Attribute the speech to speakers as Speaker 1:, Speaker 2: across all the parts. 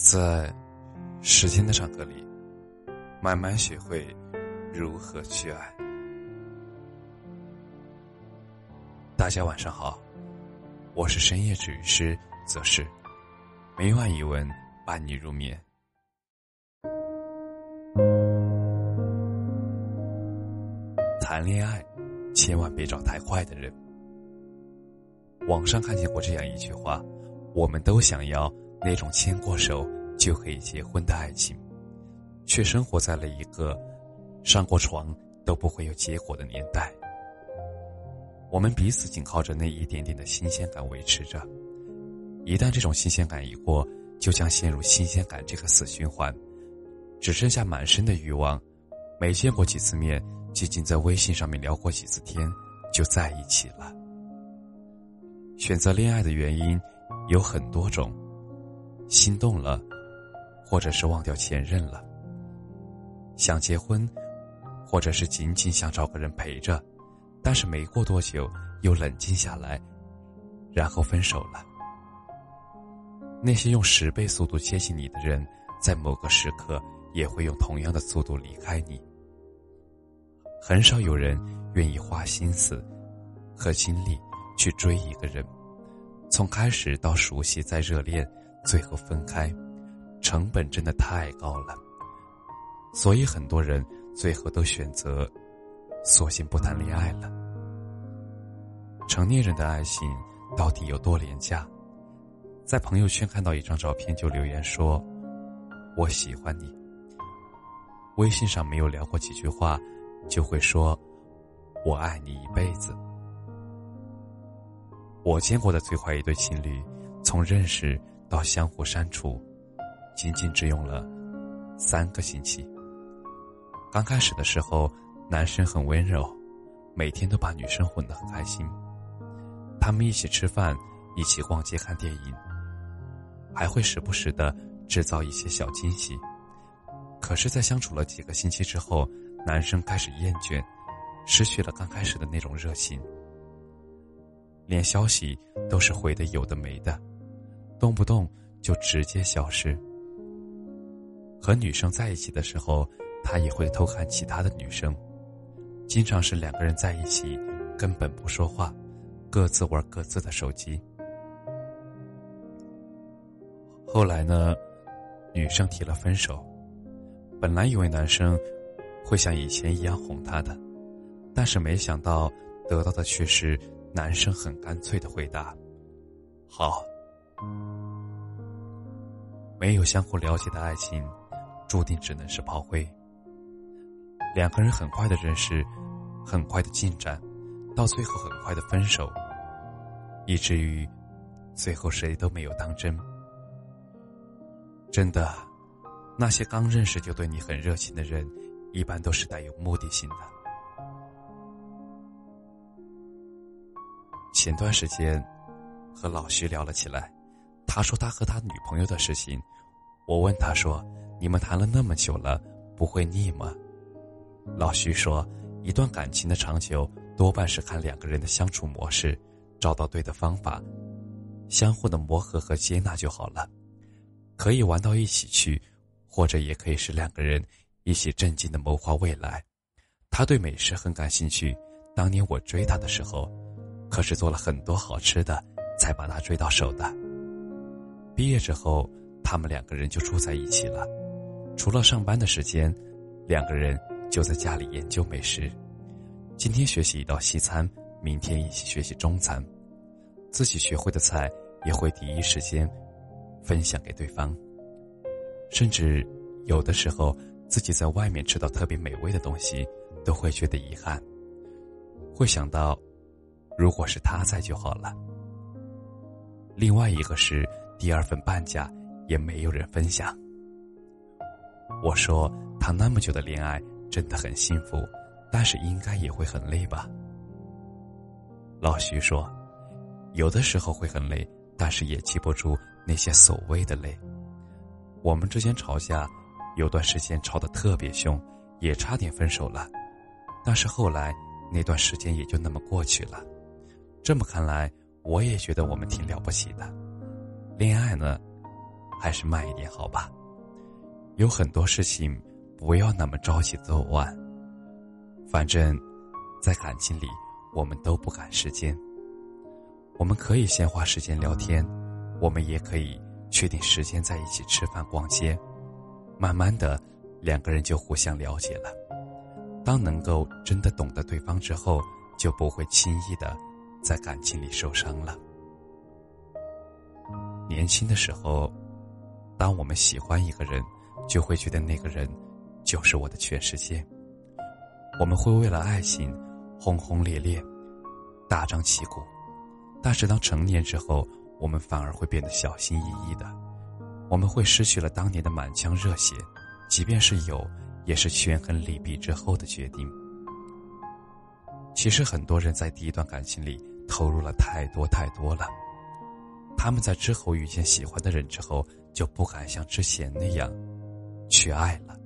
Speaker 1: 在时间的长河里，慢慢学会如何去爱。大家晚上好，我是深夜治愈师则是，每晚一文伴你入眠。谈恋爱，千万别找太坏的人。网上看见过这样一句话：我们都想要。那种牵过手就可以结婚的爱情，却生活在了一个上过床都不会有结果的年代。我们彼此仅靠着那一点点的新鲜感维持着，一旦这种新鲜感一过，就将陷入新鲜感这个死循环，只剩下满身的欲望。没见过几次面，仅仅在微信上面聊过几次天，就在一起了。选择恋爱的原因有很多种。心动了，或者是忘掉前任了；想结婚，或者是仅仅想找个人陪着，但是没过多久又冷静下来，然后分手了。那些用十倍速度接近你的人，在某个时刻也会用同样的速度离开你。很少有人愿意花心思和精力去追一个人，从开始到熟悉再热恋。最后分开，成本真的太高了，所以很多人最后都选择，索性不谈恋爱了。成年人的爱情到底有多廉价？在朋友圈看到一张照片就留言说：“我喜欢你。”微信上没有聊过几句话，就会说：“我爱你一辈子。”我见过的最坏一对情侣，从认识。到相互删除，仅仅只用了三个星期。刚开始的时候，男生很温柔，每天都把女生哄得很开心。他们一起吃饭，一起逛街看电影，还会时不时的制造一些小惊喜。可是，在相处了几个星期之后，男生开始厌倦，失去了刚开始的那种热情，连消息都是回的有的没的。动不动就直接消失。和女生在一起的时候，他也会偷看其他的女生，经常是两个人在一起，根本不说话，各自玩各自的手机。后来呢，女生提了分手，本来以为男生会像以前一样哄她的，但是没想到得到的却是男生很干脆的回答：“好。”没有相互了解的爱情，注定只能是炮灰。两个人很快的认识，很快的进展，到最后很快的分手，以至于最后谁都没有当真。真的，那些刚认识就对你很热情的人，一般都是带有目的性的。前段时间，和老徐聊了起来。他说他和他女朋友的事情，我问他说：“你们谈了那么久了，不会腻吗？”老徐说：“一段感情的长久，多半是看两个人的相处模式，找到对的方法，相互的磨合和接纳就好了。可以玩到一起去，或者也可以是两个人一起正经的谋划未来。”他对美食很感兴趣，当年我追他的时候，可是做了很多好吃的，才把他追到手的。毕业之后，他们两个人就住在一起了。除了上班的时间，两个人就在家里研究美食。今天学习一道西餐，明天一起学习中餐。自己学会的菜也会第一时间分享给对方。甚至有的时候，自己在外面吃到特别美味的东西，都会觉得遗憾，会想到，如果是他在就好了。另外一个是。第二份半价也没有人分享。我说谈那么久的恋爱真的很幸福，但是应该也会很累吧？老徐说，有的时候会很累，但是也记不住那些所谓的累。我们之间吵架，有段时间吵得特别凶，也差点分手了，但是后来那段时间也就那么过去了。这么看来，我也觉得我们挺了不起的。恋爱呢，还是慢一点好吧。有很多事情不要那么着急做完。反正，在感情里，我们都不赶时间。我们可以先花时间聊天，我们也可以确定时间在一起吃饭、逛街。慢慢的，两个人就互相了解了。当能够真的懂得对方之后，就不会轻易的在感情里受伤了。年轻的时候，当我们喜欢一个人，就会觉得那个人就是我的全世界。我们会为了爱情轰轰烈烈、大张旗鼓，但是当成年之后，我们反而会变得小心翼翼的。我们会失去了当年的满腔热血，即便是有，也是权衡利弊之后的决定。其实很多人在第一段感情里投入了太多太多了，他们在之后遇见喜欢的人之后，就不敢像之前那样去爱了。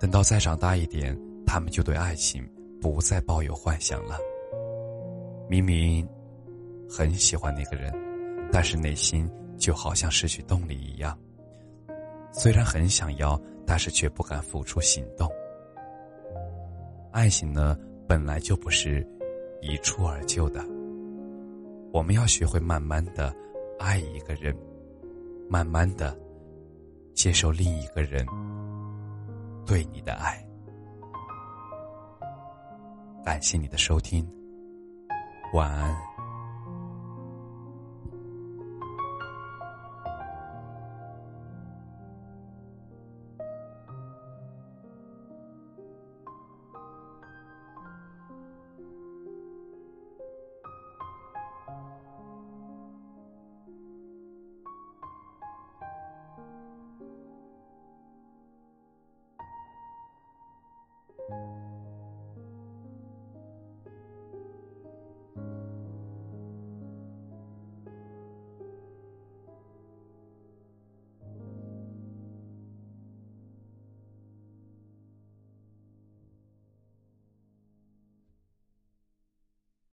Speaker 1: 等到再长大一点，他们就对爱情不再抱有幻想了。明明很喜欢那个人，但是内心……就好像失去动力一样，虽然很想要，但是却不敢付出行动。爱情呢，本来就不是一蹴而就的，我们要学会慢慢的爱一个人，慢慢的接受另一个人对你的爱。感谢你的收听，晚安。